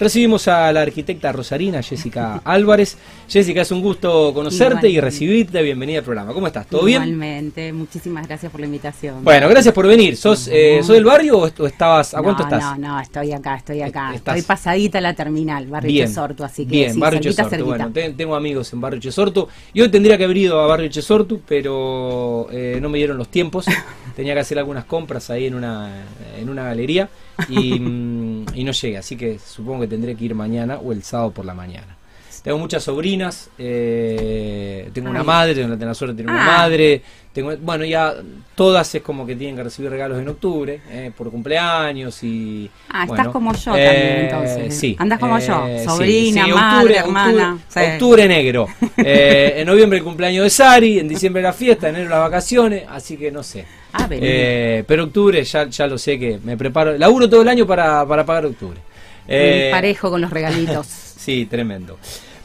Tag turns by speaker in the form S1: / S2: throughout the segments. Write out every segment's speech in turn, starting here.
S1: Recibimos a la arquitecta rosarina Jessica Álvarez. Jessica, es un gusto conocerte y recibirte. Bienvenida al programa. ¿Cómo estás? ¿Todo bien?
S2: Igualmente. Muchísimas gracias por la invitación.
S1: Bueno, gracias por venir. ¿Sos, eh, del barrio o estabas, a cuánto estás?
S2: No, no, estoy acá, estoy acá. Estoy pasadita a la terminal, Barrio
S1: bien,
S2: Chesortu, así que
S1: Bien, Barrio Chesortu. Bueno, tengo amigos en Barrio Chesortu. Y hoy tendría que haber ido a Barrio Chesortu, pero eh, no me dieron los tiempos. Tenía que hacer algunas compras ahí en una, en una galería y, mm, y no llegué. Así que supongo que tendré que ir mañana o el sábado por la mañana. Tengo muchas sobrinas, eh, tengo una madre, tengo la, suerte de tener una ah. madre, tengo, bueno, ya todas es como que tienen que recibir regalos en octubre, eh, por cumpleaños y...
S2: Ah, estás como yo también eh, entonces. Sí. Andas como yo, sobrina, madre, octubre, hermana.
S1: Octubre, negro. en noviembre el cumpleaños de Sari, en diciembre la fiesta, en enero las vacaciones, así que no sé. Ah, pero octubre ya, ya lo sé que me preparo, laburo todo el año para, para pagar octubre.
S2: Eh, parejo con los regalitos.
S1: sí, tremendo.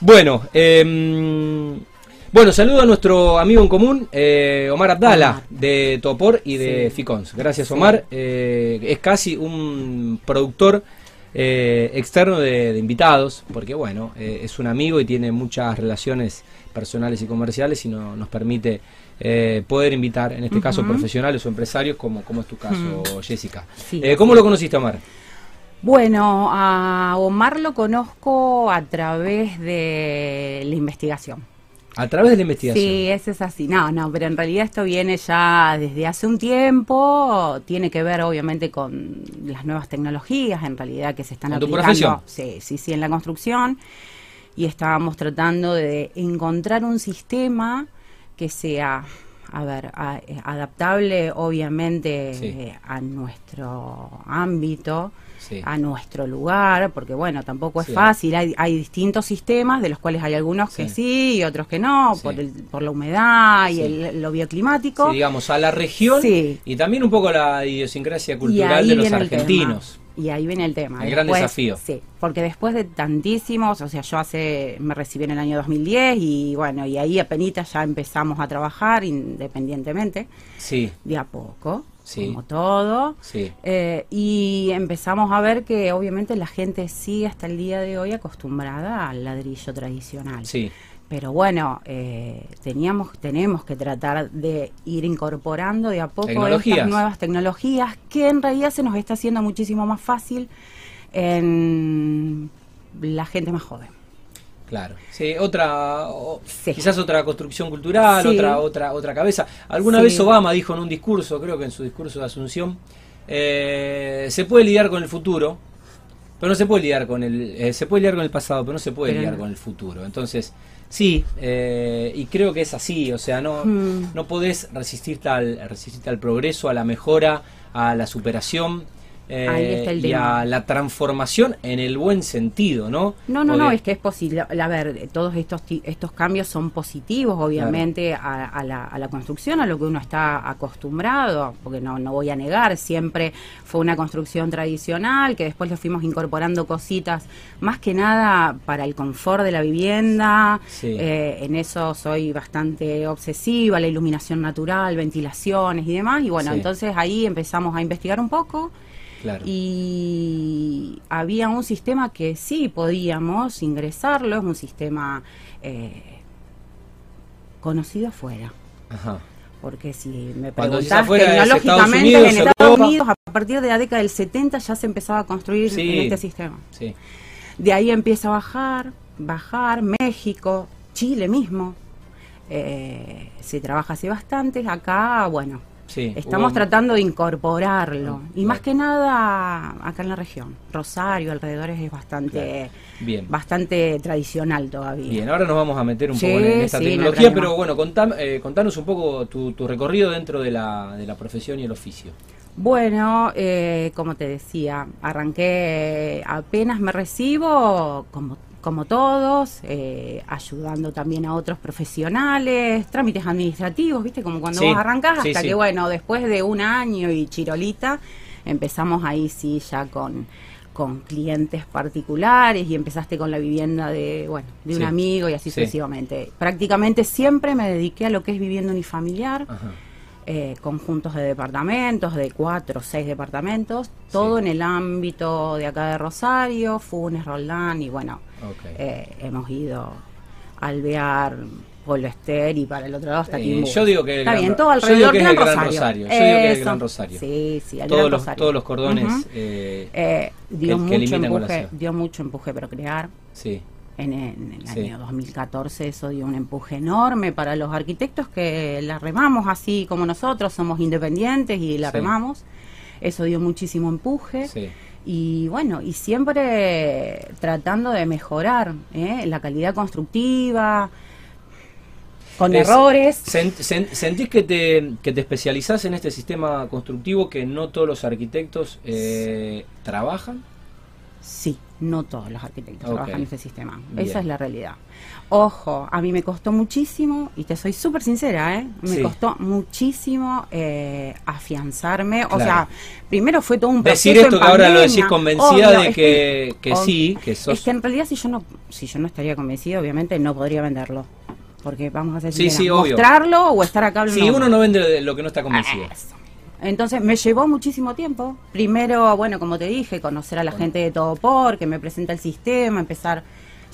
S1: Bueno, eh, bueno, saludo a nuestro amigo en común, eh, Omar Abdala, de Topor y de Ficons. Gracias, Omar. Eh, es casi un productor eh, externo de, invitados, porque bueno, es un amigo y tiene muchas relaciones personales y comerciales y no, nos permite poder invitar, en este caso, profesionales o empresarios, como, como es tu caso, Jessica. ¿Cómo lo conociste, Omar?
S2: Bueno, a Omar lo conozco a través de la investigación.
S1: A través de la investigación.
S2: Sí, eso es así. No, no, pero en realidad esto viene ya desde hace un tiempo. Tiene que ver, obviamente, con las nuevas tecnologías, en realidad, que se están
S1: ¿Con aplicando. tu profesión?
S2: Sí, sí, sí, en la construcción. Y estábamos tratando de encontrar un sistema que sea, a ver, adaptable, obviamente, eh, a nuestro ámbito a nuestro lugar, porque bueno, tampoco es fácil, hay, hay, distintos sistemas, de los cuales hay algunos que sí. y otros que no, por, el, por la humedad y el, lo bioclimático.
S1: digamos, a la región y también un poco la idiosincrasia cultural de los argentinos.
S2: Y ahí viene el tema.
S1: El gran desafío.
S2: Sí, porque después de tantísimos, o sea, yo hace, me recibí en el año 2010 y bueno, y ahí apenas ya empezamos a trabajar independientemente.
S1: Sí.
S2: De a poco como todo. Eh, y empezamos a ver que obviamente la gente sigue hasta el día de hoy acostumbrada al ladrillo tradicional.
S1: Sí.
S2: Pero bueno, eh, teníamos, tenemos que tratar de ir incorporando de a poco estas nuevas tecnologías que en realidad se nos está haciendo muchísimo más fácil en la gente más joven.
S1: Claro, sí, otra, quizás otra construcción cultural, otra, otra, otra cabeza. Alguna vez Obama dijo en un discurso, creo que en su discurso de Asunción, eh, se puede lidiar con el futuro, pero no se puede lidiar con el, eh, se puede lidiar con el pasado, pero no se puede lidiar con el futuro. Entonces, sí, eh, y creo que es así, o sea, no, hmm. no podés resistirte al, resistirte al progreso, a la mejora, a la superación eh, y a la transformación en el buen sentido, ¿no?
S2: No, no, no, es que es posible. A ver, todos estos estos cambios son positivos, obviamente, a, la, a, la, construcción, a lo que uno está acostumbrado, porque no, no voy a negar, siempre fue una construcción tradicional, que después le fuimos incorporando cositas, más que nada para el confort de la vivienda, eh, en eso soy bastante obsesiva, la iluminación natural, ventilaciones y demás, y bueno, entonces ahí empezamos a investigar un poco. Y había un sistema que sí podíamos ingresarlo, es un sistema eh, conocido afuera. Porque si me preguntás tecnológicamente en Estados Unidos, a partir de la década del 70 ya se empezaba a construir en este sistema. De ahí empieza a bajar, bajar, México, Chile mismo. Eh, se trabaja hace bastante. Acá, bueno, Estamos tratando de incorporarlo. Ah, y más que nada acá en la región. Rosario, alrededores es bastante Bien. bastante tradicional todavía.
S1: Bien, ahora nos vamos a meter un poco en esta tecnología, pero bueno, eh, contanos un poco tu, recorrido dentro de la, de la profesión y el oficio.
S2: Bueno, eh, como te decía, arranqué apenas me recibo, como como todos, eh, ayudando también a otros profesionales, trámites administrativos, ¿viste? Como cuando vos arrancás, hasta que, bueno, después de un año y chirolita, empezamos ahí sí ya con, con clientes particulares y empezaste con la vivienda de, bueno, de un amigo y así sucesivamente. Prácticamente siempre me dediqué a lo que es vivienda unifamiliar. Eh, conjuntos de departamentos, de cuatro o seis departamentos, todo en el ámbito de acá de Rosario, Funes, Roldán, y bueno, eh, hemos ido a alvear Polo Ester y para el otro lado está
S1: Quimbu. yo digo que
S2: está bien, todo alrededor
S1: del Gran Rosario. Yo digo que es el Gran Rosario.
S2: Sí, sí,
S1: el todos Gran Rosario. Los, todos los cordones
S2: eh, dio, mucho empuje, dio mucho empuje para crear.
S1: Sí
S2: en, el año 2014 eso dio un empuje enorme para los arquitectos que la remamos así como nosotros, somos independientes y la remamos. Eso dio muchísimo empuje. Y bueno, y siempre tratando de mejorar ¿eh? la calidad constructiva, con errores.
S1: ¿Sentís que te, que te especializás en este sistema constructivo que no todos los arquitectos eh, trabajan?
S2: Sí, no todos los arquitectos trabajan en ese sistema. Esa es la realidad. Ojo, a mí me costó muchísimo, y te soy súper sincera, ¿eh? me costó muchísimo eh, afianzarme. O sea, primero fue todo un proceso.
S1: Decir esto que ahora lo decís convencida de que, que, sí, que sos.
S2: Es que en realidad, si yo no si yo no estaría convencida, obviamente no podría venderlo. Porque vamos a hacer
S1: sí,
S2: mostrarlo o estar acá
S1: Sí, uno no vende lo que no está convencido.
S2: Entonces me llevó muchísimo tiempo. Primero, bueno, como te dije, conocer a la gente de todo por, que me presenta el sistema, empezar,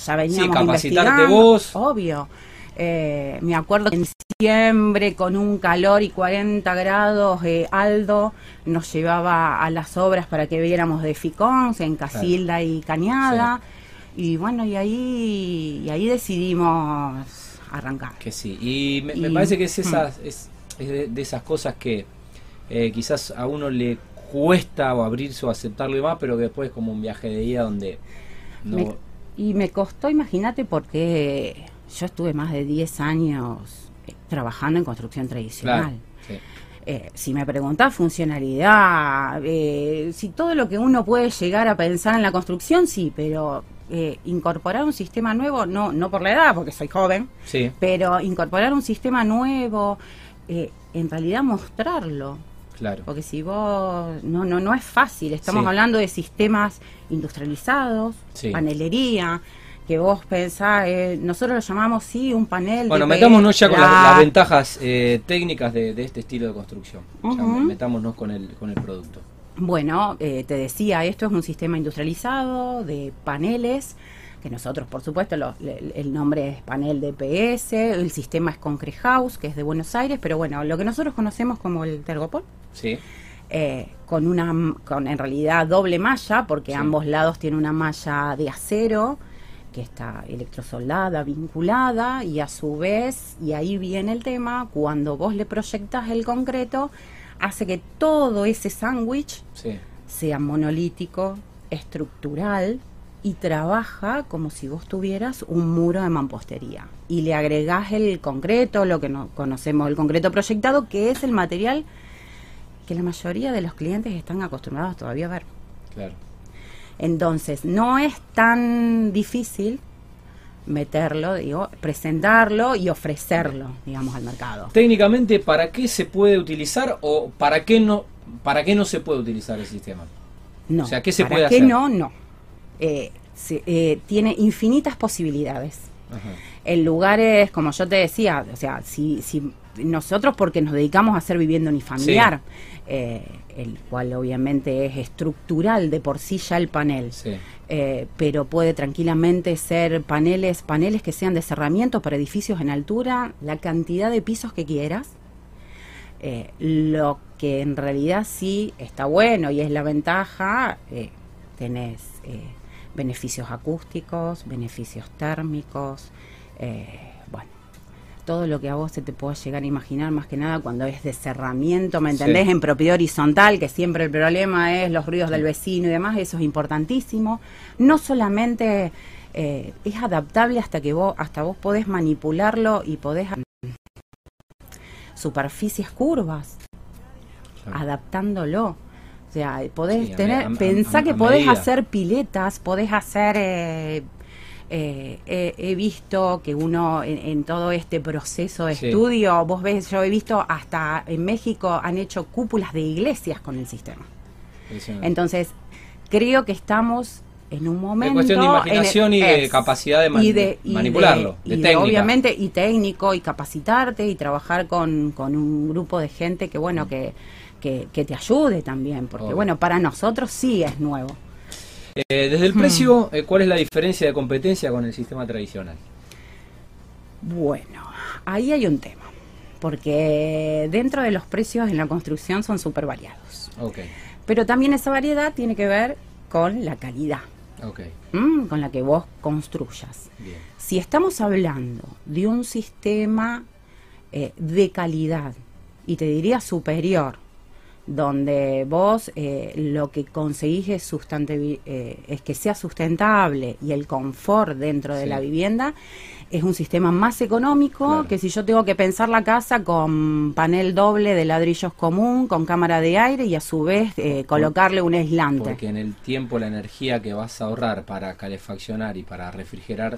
S2: ya veníamos sí, capacitarte
S1: vos.
S2: Obvio. Eh, me acuerdo que en diciembre, con un calor y 40 grados, eh, Aldo nos llevaba a las obras para que viéramos de Ficón, en Casilda y Cañada. Y bueno, y ahí, y ahí decidimos arrancar.
S1: Que sí, y me, parece que es, esas, mm. es, de esas cosas que eh, quizás a uno le cuesta o abrirse o aceptarlo más, pero que después es como un viaje de ida donde...
S2: No... y me costó, imagínate, porque yo estuve más de 10 años eh, trabajando en construcción tradicional. Eh, si me preguntás funcionalidad, si todo lo que uno puede llegar a pensar en la construcción, sí, pero incorporar un sistema nuevo, no, no por la edad, porque soy joven,
S1: sí.
S2: pero incorporar un sistema nuevo, en realidad mostrarlo,
S1: Claro.
S2: Porque si vos. No, no, no es fácil. Estamos hablando de sistemas industrializados, panelería, que vos pensás. Eh, nosotros lo llamamos, sí, un panel.
S1: Bueno, metámonos ya con las, ventajas eh, técnicas de, este estilo de construcción. metámonos con el, con el producto.
S2: Bueno, eh, te decía, esto es un sistema industrializado de paneles que nosotros, por supuesto, el nombre es panel de PS, el sistema es Concrete House, que es de Buenos Aires, pero bueno, lo que nosotros conocemos como el Tergopol.
S1: Sí.
S2: Eh, con una, con en realidad doble malla, porque ambos lados tienen una malla de acero que está electrosoldada, vinculada, y a su vez, y ahí viene el tema, cuando vos le proyectas el concreto, hace que todo ese sándwich sea monolítico, estructural, y trabaja como si vos tuvieras un muro de mampostería y le agregás el concreto, lo que no conocemos el concreto proyectado, que es el material que la mayoría de los clientes están acostumbrados todavía a ver.
S1: Claro.
S2: Entonces, no es tan difícil meterlo, digo, presentarlo y ofrecerlo, digamos, al mercado.
S1: Técnicamente, ¿para qué se puede utilizar o para qué no, para qué no se puede utilizar el sistema?
S2: No.
S1: O sea, ¿qué se
S2: ¿para
S1: puede
S2: qué
S1: hacer?
S2: no? No. Eh, eh, tiene infinitas posibilidades. En lugares, como yo te decía, o sea, si, si nosotros porque nos dedicamos a ser viviendo unifamiliar, eh, el cual obviamente es estructural de por sí ya el panel, pero puede tranquilamente ser paneles, paneles que sean de cerramiento para edificios en altura, la cantidad de pisos que quieras. lo que en realidad sí está bueno y es la ventaja, tenés beneficios acústicos, beneficios térmicos, eh, bueno, todo lo que a vos se te pueda llegar a imaginar, más que nada cuando es de cerramiento, ¿me entendés? En propiedad horizontal, que siempre el problema es los ruidos del vecino y demás, eso es importantísimo. No solamente eh, es adaptable hasta que vos, hasta vos podés manipularlo y podés superficies curvas, adaptándolo o sea, podés tener, pensá que podés hacer piletas, podés hacer, eh, eh, he visto que uno en, todo este proceso de estudio, vos ves, yo he visto hasta en México han hecho cúpulas de iglesias con el sistema. Entonces, creo que estamos en un momento.
S1: Es cuestión de imaginación y de capacidad de, manipularlo, de, técnica.
S2: obviamente, y técnico, y capacitarte, y trabajar con, con un grupo de gente que, bueno, que, que, te ayude también, porque, bueno, para nosotros sí es nuevo.
S1: Eh, desde el hmm. precio, eh, ¿cuál es la diferencia de competencia con el sistema tradicional?
S2: Bueno, ahí hay un tema, porque dentro de los precios en la construcción son súper variados. Okay. Pero también esa variedad tiene que ver con la calidad. Mm, con la que vos construyas. Si estamos hablando de un sistema eh, de calidad, y te diría superior, donde vos eh, lo que conseguís es, eh, es que sea sustentable y el confort dentro de la vivienda, es un sistema más económico que si yo tengo que pensar la casa con panel doble de ladrillos común, con cámara de aire y a su vez eh, colocarle un aislante.
S1: Porque en el tiempo la energía que vas a ahorrar para calefaccionar y para refrigerar,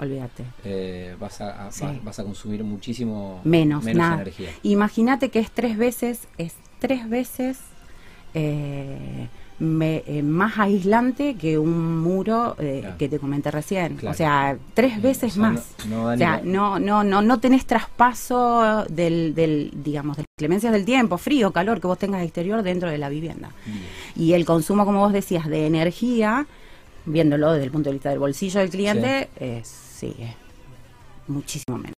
S1: eh, vas, a, vas a consumir muchísimo
S2: menos, energía. Imagínate que es tres veces, es tres veces eh, me, eh, más aislante que un muro eh, que te comenté recién. O sea, tres veces más. No, o sea, no, no, no, no tenés traspaso del, del, digamos, de las clemencias del tiempo, frío, calor que vos tengas exterior dentro de la vivienda. Y el consumo, como vos decías, de energía, viéndolo desde el punto de vista del bolsillo del cliente, sí, es muchísimo menos.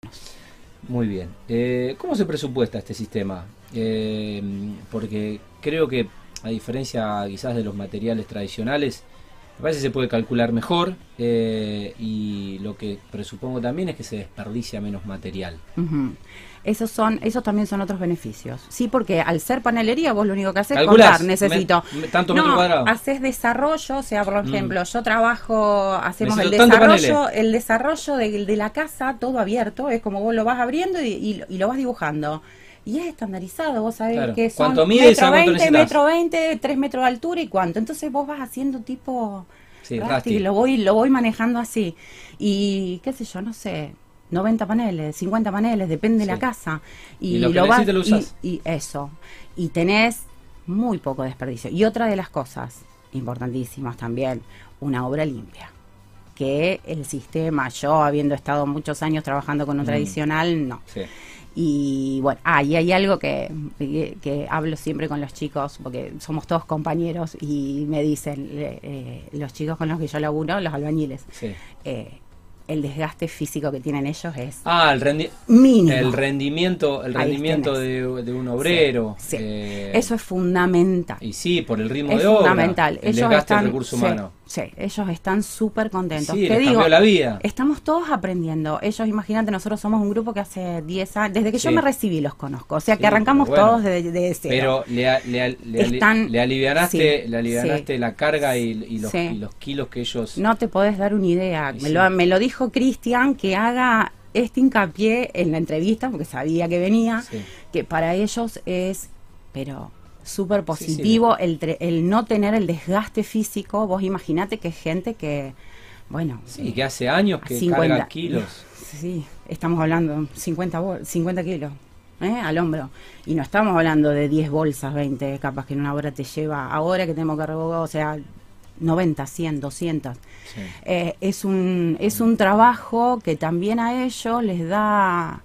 S1: Muy bien. Eh, ¿Cómo se presupuesta este sistema? porque creo que a diferencia quizás de los materiales tradicionales, a veces se puede calcular mejor eh, y lo que presupongo también es que se desperdicia menos material.
S2: Esos son, esos también son otros beneficios. Sí, porque al ser panelería vos lo único que haces es contar, necesito.
S1: tanto metro cuadrado.
S2: Haces desarrollo, o sea, por mm. ejemplo, yo trabajo, hacemos el desarrollo, el desarrollo de, la casa, todo abierto, es como vos lo vas abriendo y lo vas dibujando y es estandarizado, vos sabés que son metro 20, metro 20, 3 metros de altura y cuánto. Entonces vos vas haciendo tipo sí, y lo voy, lo voy manejando así. Y qué sé yo, no sé, 90 paneles, 50 paneles, depende de la casa. Y, lo, vas, y, eso. Y tenés muy poco desperdicio. Y otra de las cosas importantísimas también, una obra limpia que el sistema, yo habiendo estado muchos años trabajando con un mm. tradicional, no. Sí. Y bueno, ah, y hay algo que, que, hablo siempre con los chicos, porque somos todos compañeros y me dicen, eh, los chicos con los que yo laburo, los albañiles, eh, el desgaste físico que tienen ellos es
S1: ah el, el rendimiento el rendimiento de, un obrero
S2: eh, eso es fundamental
S1: y sí por el ritmo de obra
S2: fundamental
S1: el ellos desgaste del recurso humano
S2: Sí, ellos están súper contentos.
S1: Sí, Te digo, la vida.
S2: Estamos todos aprendiendo. Ellos, imagínate, nosotros somos un grupo que hace 10 años, desde que yo me recibí los conozco. O sea, que arrancamos todos de, de,
S1: cero. Pero le, le, le, le alivianaste, le alivianaste la carga y, los, y, los, kilos que ellos...
S2: No te podés dar una idea. Me lo, me lo dijo Cristian que haga este hincapié en la entrevista, porque sabía que venía, que para ellos es, pero súper positivo el, el no tener el desgaste físico. Vos imaginate que es gente que, bueno...
S1: Sí, que hace años que 50, carga kilos.
S2: Sí, estamos hablando 50, 50 kilos. ¿eh? al hombro. Y no estamos hablando de 10 bolsas, 20 capas que en una hora te lleva, ahora que tenemos que o sea, 90, 100, 200. es, un, es un trabajo que también a ellos les da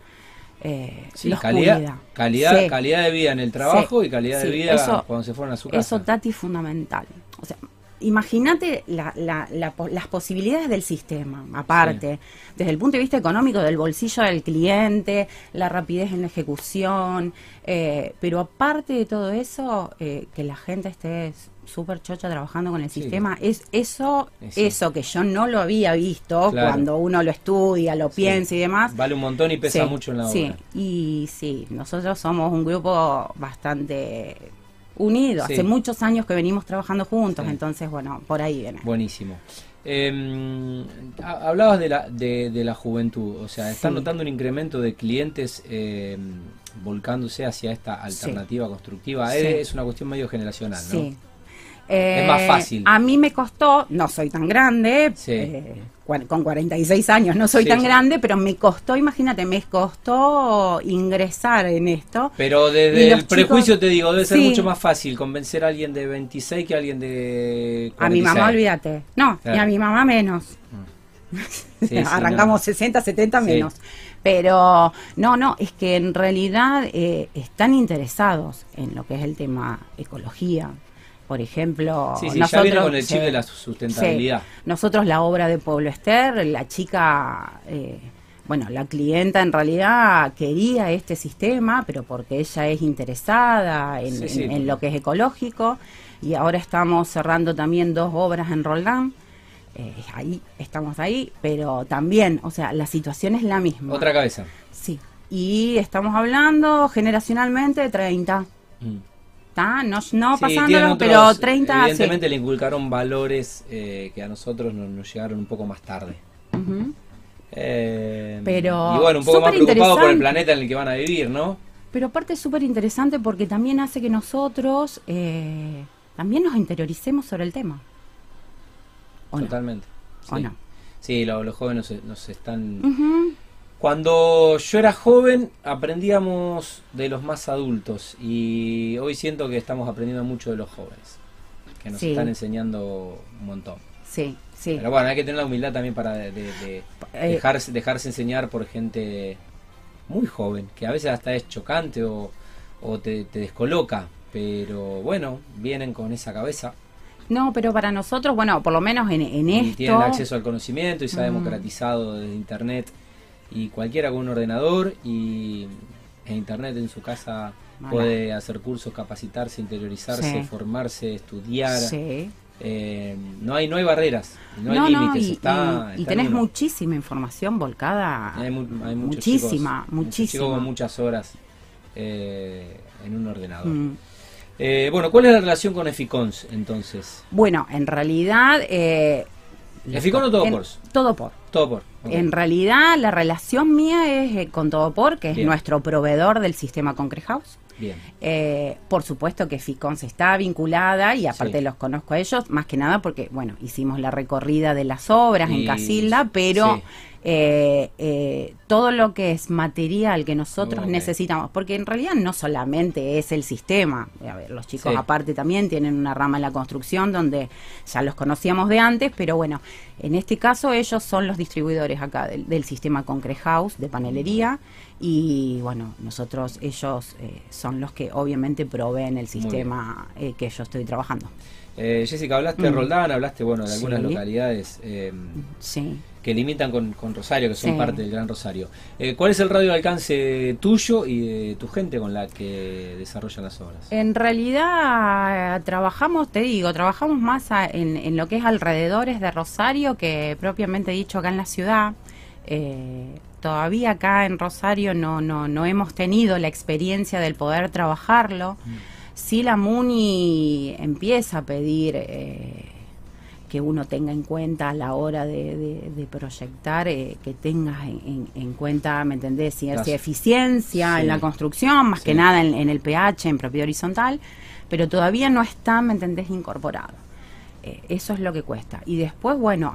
S1: eh, calidad, calidad, calidad de vida en el trabajo y calidad de vida cuando se fueron a su casa.
S2: Eso, Tati, fundamental. O sea, imagínate la, las posibilidades del sistema, aparte, desde el punto de vista económico, del bolsillo del cliente, la rapidez en la ejecución, eh, pero aparte de todo eso, eh, que la gente esté súper chocha trabajando con el sistema, es eso, eso. que yo no lo había visto cuando uno lo estudia, lo piensa y demás.
S1: Vale un montón y pesa mucho en la obra.
S2: Sí, y sí, nosotros somos un grupo bastante unido, hace muchos años que venimos trabajando juntos, entonces bueno, por ahí viene.
S1: Buenísimo. Eh, hablabas de la, de, la juventud, o sea, ¿están notando un incremento de clientes eh, volcándose hacia esta alternativa constructiva? Es una cuestión medio generacional, ¿no?
S2: Sí, es más fácil. A mí me costó, no soy tan grande, eh, con 46 años, no soy tan grande, pero me costó, imagínate, me costó ingresar en esto.
S1: Pero desde el prejuicio te digo, debe ser mucho más fácil convencer a alguien de 26 que a alguien de 46.
S2: A mi mamá, olvídate. No, y a mi mamá menos. Mm. Arrancamos 60, 70 menos. Pero no, no, es que en realidad eh, están interesados en lo que es el tema ecología, por ejemplo,
S1: nosotros, con el chip de la sustentabilidad.
S2: nosotros la obra de Pueblo Ester, la chica, eh, bueno, la clienta en realidad quería este sistema, pero porque ella es interesada en, lo que es ecológico, y ahora estamos cerrando también dos obras en Roldán. Eh, ahí, estamos ahí, pero también, o sea, la situación es la misma.
S1: Otra cabeza.
S2: Sí, y estamos hablando generacionalmente de 30. No, no pasándolo, pero 30...
S1: Evidentemente le inculcaron valores eh, que a nosotros nos, llegaron un poco más tarde.
S2: Eh, pero
S1: y bueno, un poco más preocupado por el planeta en el que van a vivir, ¿no?
S2: Pero aparte es súper interesante porque también hace que nosotros eh, también nos interioricemos sobre el tema.
S1: Totalmente. Sí, sí los jóvenes nos, están... Cuando yo era joven aprendíamos de los más adultos y hoy siento que estamos aprendiendo mucho de los jóvenes, que nos están enseñando un montón.
S2: Sí, sí.
S1: Pero bueno, hay que tener la humildad también para eh, dejarse, dejarse enseñar por gente muy joven, que a veces hasta es chocante o, te, descoloca, pero bueno, vienen con esa cabeza.
S2: No, pero para nosotros, bueno, por lo menos en, en y
S1: Tienen acceso al conocimiento y se ha mm. democratizado desde Internet y cualquiera con un ordenador y en internet en su casa puede hacer cursos, capacitarse, interiorizarse, formarse, estudiar. Eh, no hay no hay barreras, no, hay límites.
S2: y, tenés muchísima información volcada.
S1: Hay, muchísima, muchísima. muchas horas eh, en un ordenador. Mm. Eh, bueno, ¿cuál es la relación con Eficons entonces?
S2: Bueno, en realidad... Eh,
S1: ¿Eficons o todo por?
S2: Todo por.
S1: Todo por.
S2: En realidad, la relación mía es eh, con Todo Por, que es nuestro proveedor del sistema Concrete House.
S1: Bien.
S2: Eh, por supuesto que Ficons está vinculada y aparte los conozco a ellos, más que nada porque, bueno, hicimos la recorrida de las obras en Casilda, pero eh, eh, todo lo que es material que nosotros necesitamos, porque en realidad no solamente es el sistema, a ver, los chicos aparte también tienen una rama en la construcción donde ya los conocíamos de antes, pero bueno, en este caso ellos son los distribuidores acá del, sistema Concrete House de panelería y bueno, nosotros, ellos eh, son los que obviamente proveen el sistema que yo estoy trabajando.
S1: Jessica, hablaste de mm. Roldán, hablaste bueno de algunas localidades.
S2: sí
S1: que limitan con, Rosario, que son parte del Gran Rosario. Eh, ¿Cuál es el radio de alcance tuyo y de tu gente con la que desarrollan las obras?
S2: En realidad trabajamos, te digo, trabajamos más en, lo que es alrededores de Rosario que propiamente dicho acá en la ciudad. Eh, todavía acá en Rosario no, no, no hemos tenido la experiencia del poder trabajarlo. Mm. Si la MUNI empieza a pedir... Eh, que uno tenga en cuenta a la hora de, proyectar, eh, que tengas en, cuenta, ¿me entendés? Si hay eficiencia en la construcción, más que nada en, el pH, en propiedad horizontal, pero todavía no está, ¿me entendés?, incorporado. Eh, eso es lo que cuesta. Y después, bueno,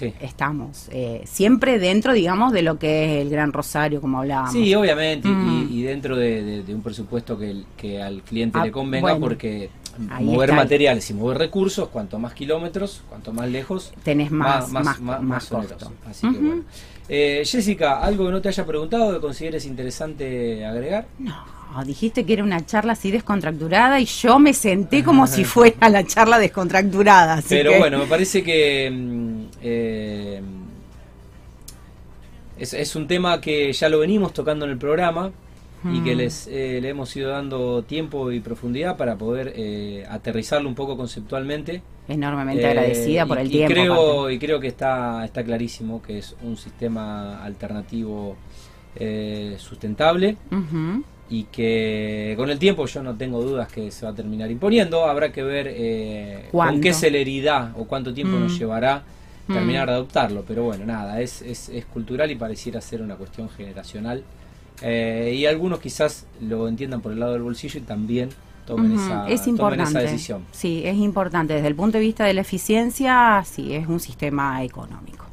S2: estamos. Eh, siempre dentro, digamos, de lo que es el Gran Rosario, como hablábamos.
S1: Sí, obviamente, y, mm. dentro de, un presupuesto que, que al cliente ah, le convenga, porque mover materiales y mover recursos, cuanto más kilómetros, cuanto más lejos,
S2: tenés más, más,
S1: más, Así que bueno. Eh, Jessica, ¿algo que no te haya preguntado que consideres interesante agregar?
S2: No, dijiste que era una charla así descontracturada y yo me senté como si fuera la charla descontracturada.
S1: Pero bueno, me parece que mm, eh, es, es un tema que ya lo venimos tocando en el programa y que mm. les eh, le hemos ido dando tiempo y profundidad para poder eh, aterrizarlo un poco conceptualmente.
S2: Enormemente agradecida por el tiempo.
S1: Y creo, y creo que está, está clarísimo que es un sistema alternativo eh, sustentable. Y que con el tiempo yo no tengo dudas que se va a terminar imponiendo. Habrá que ver con qué celeridad o cuánto tiempo nos mm. llevará terminar mm. de adoptarlo. Pero bueno, nada, es, es, es cultural y pareciera ser una cuestión generacional eh, y algunos quizás lo entiendan por el lado del bolsillo y también tomen, esa,
S2: es importante.
S1: esa decisión.
S2: Sí, es importante. Desde el punto de vista de la eficiencia, sí, es un sistema económico.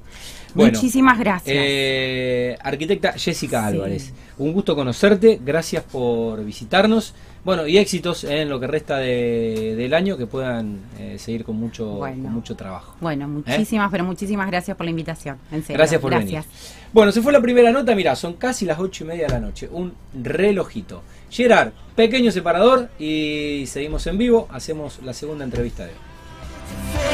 S2: Muchísimas gracias.
S1: Eh, arquitecta Jessica Álvarez, un gusto conocerte, gracias por visitarnos. Bueno, y éxitos en lo que resta del año, que puedan eh, seguir con mucho, mucho trabajo.
S2: Bueno, ¿Eh? muchísimas, pero muchísimas gracias por la invitación. En serio.
S1: Gracias por
S2: gracias.
S1: venir. Bueno, se fue la primera nota, mira, son casi las ocho y media de la noche, un relojito. Gerard, pequeño separador y seguimos en vivo, hacemos la segunda entrevista de hoy.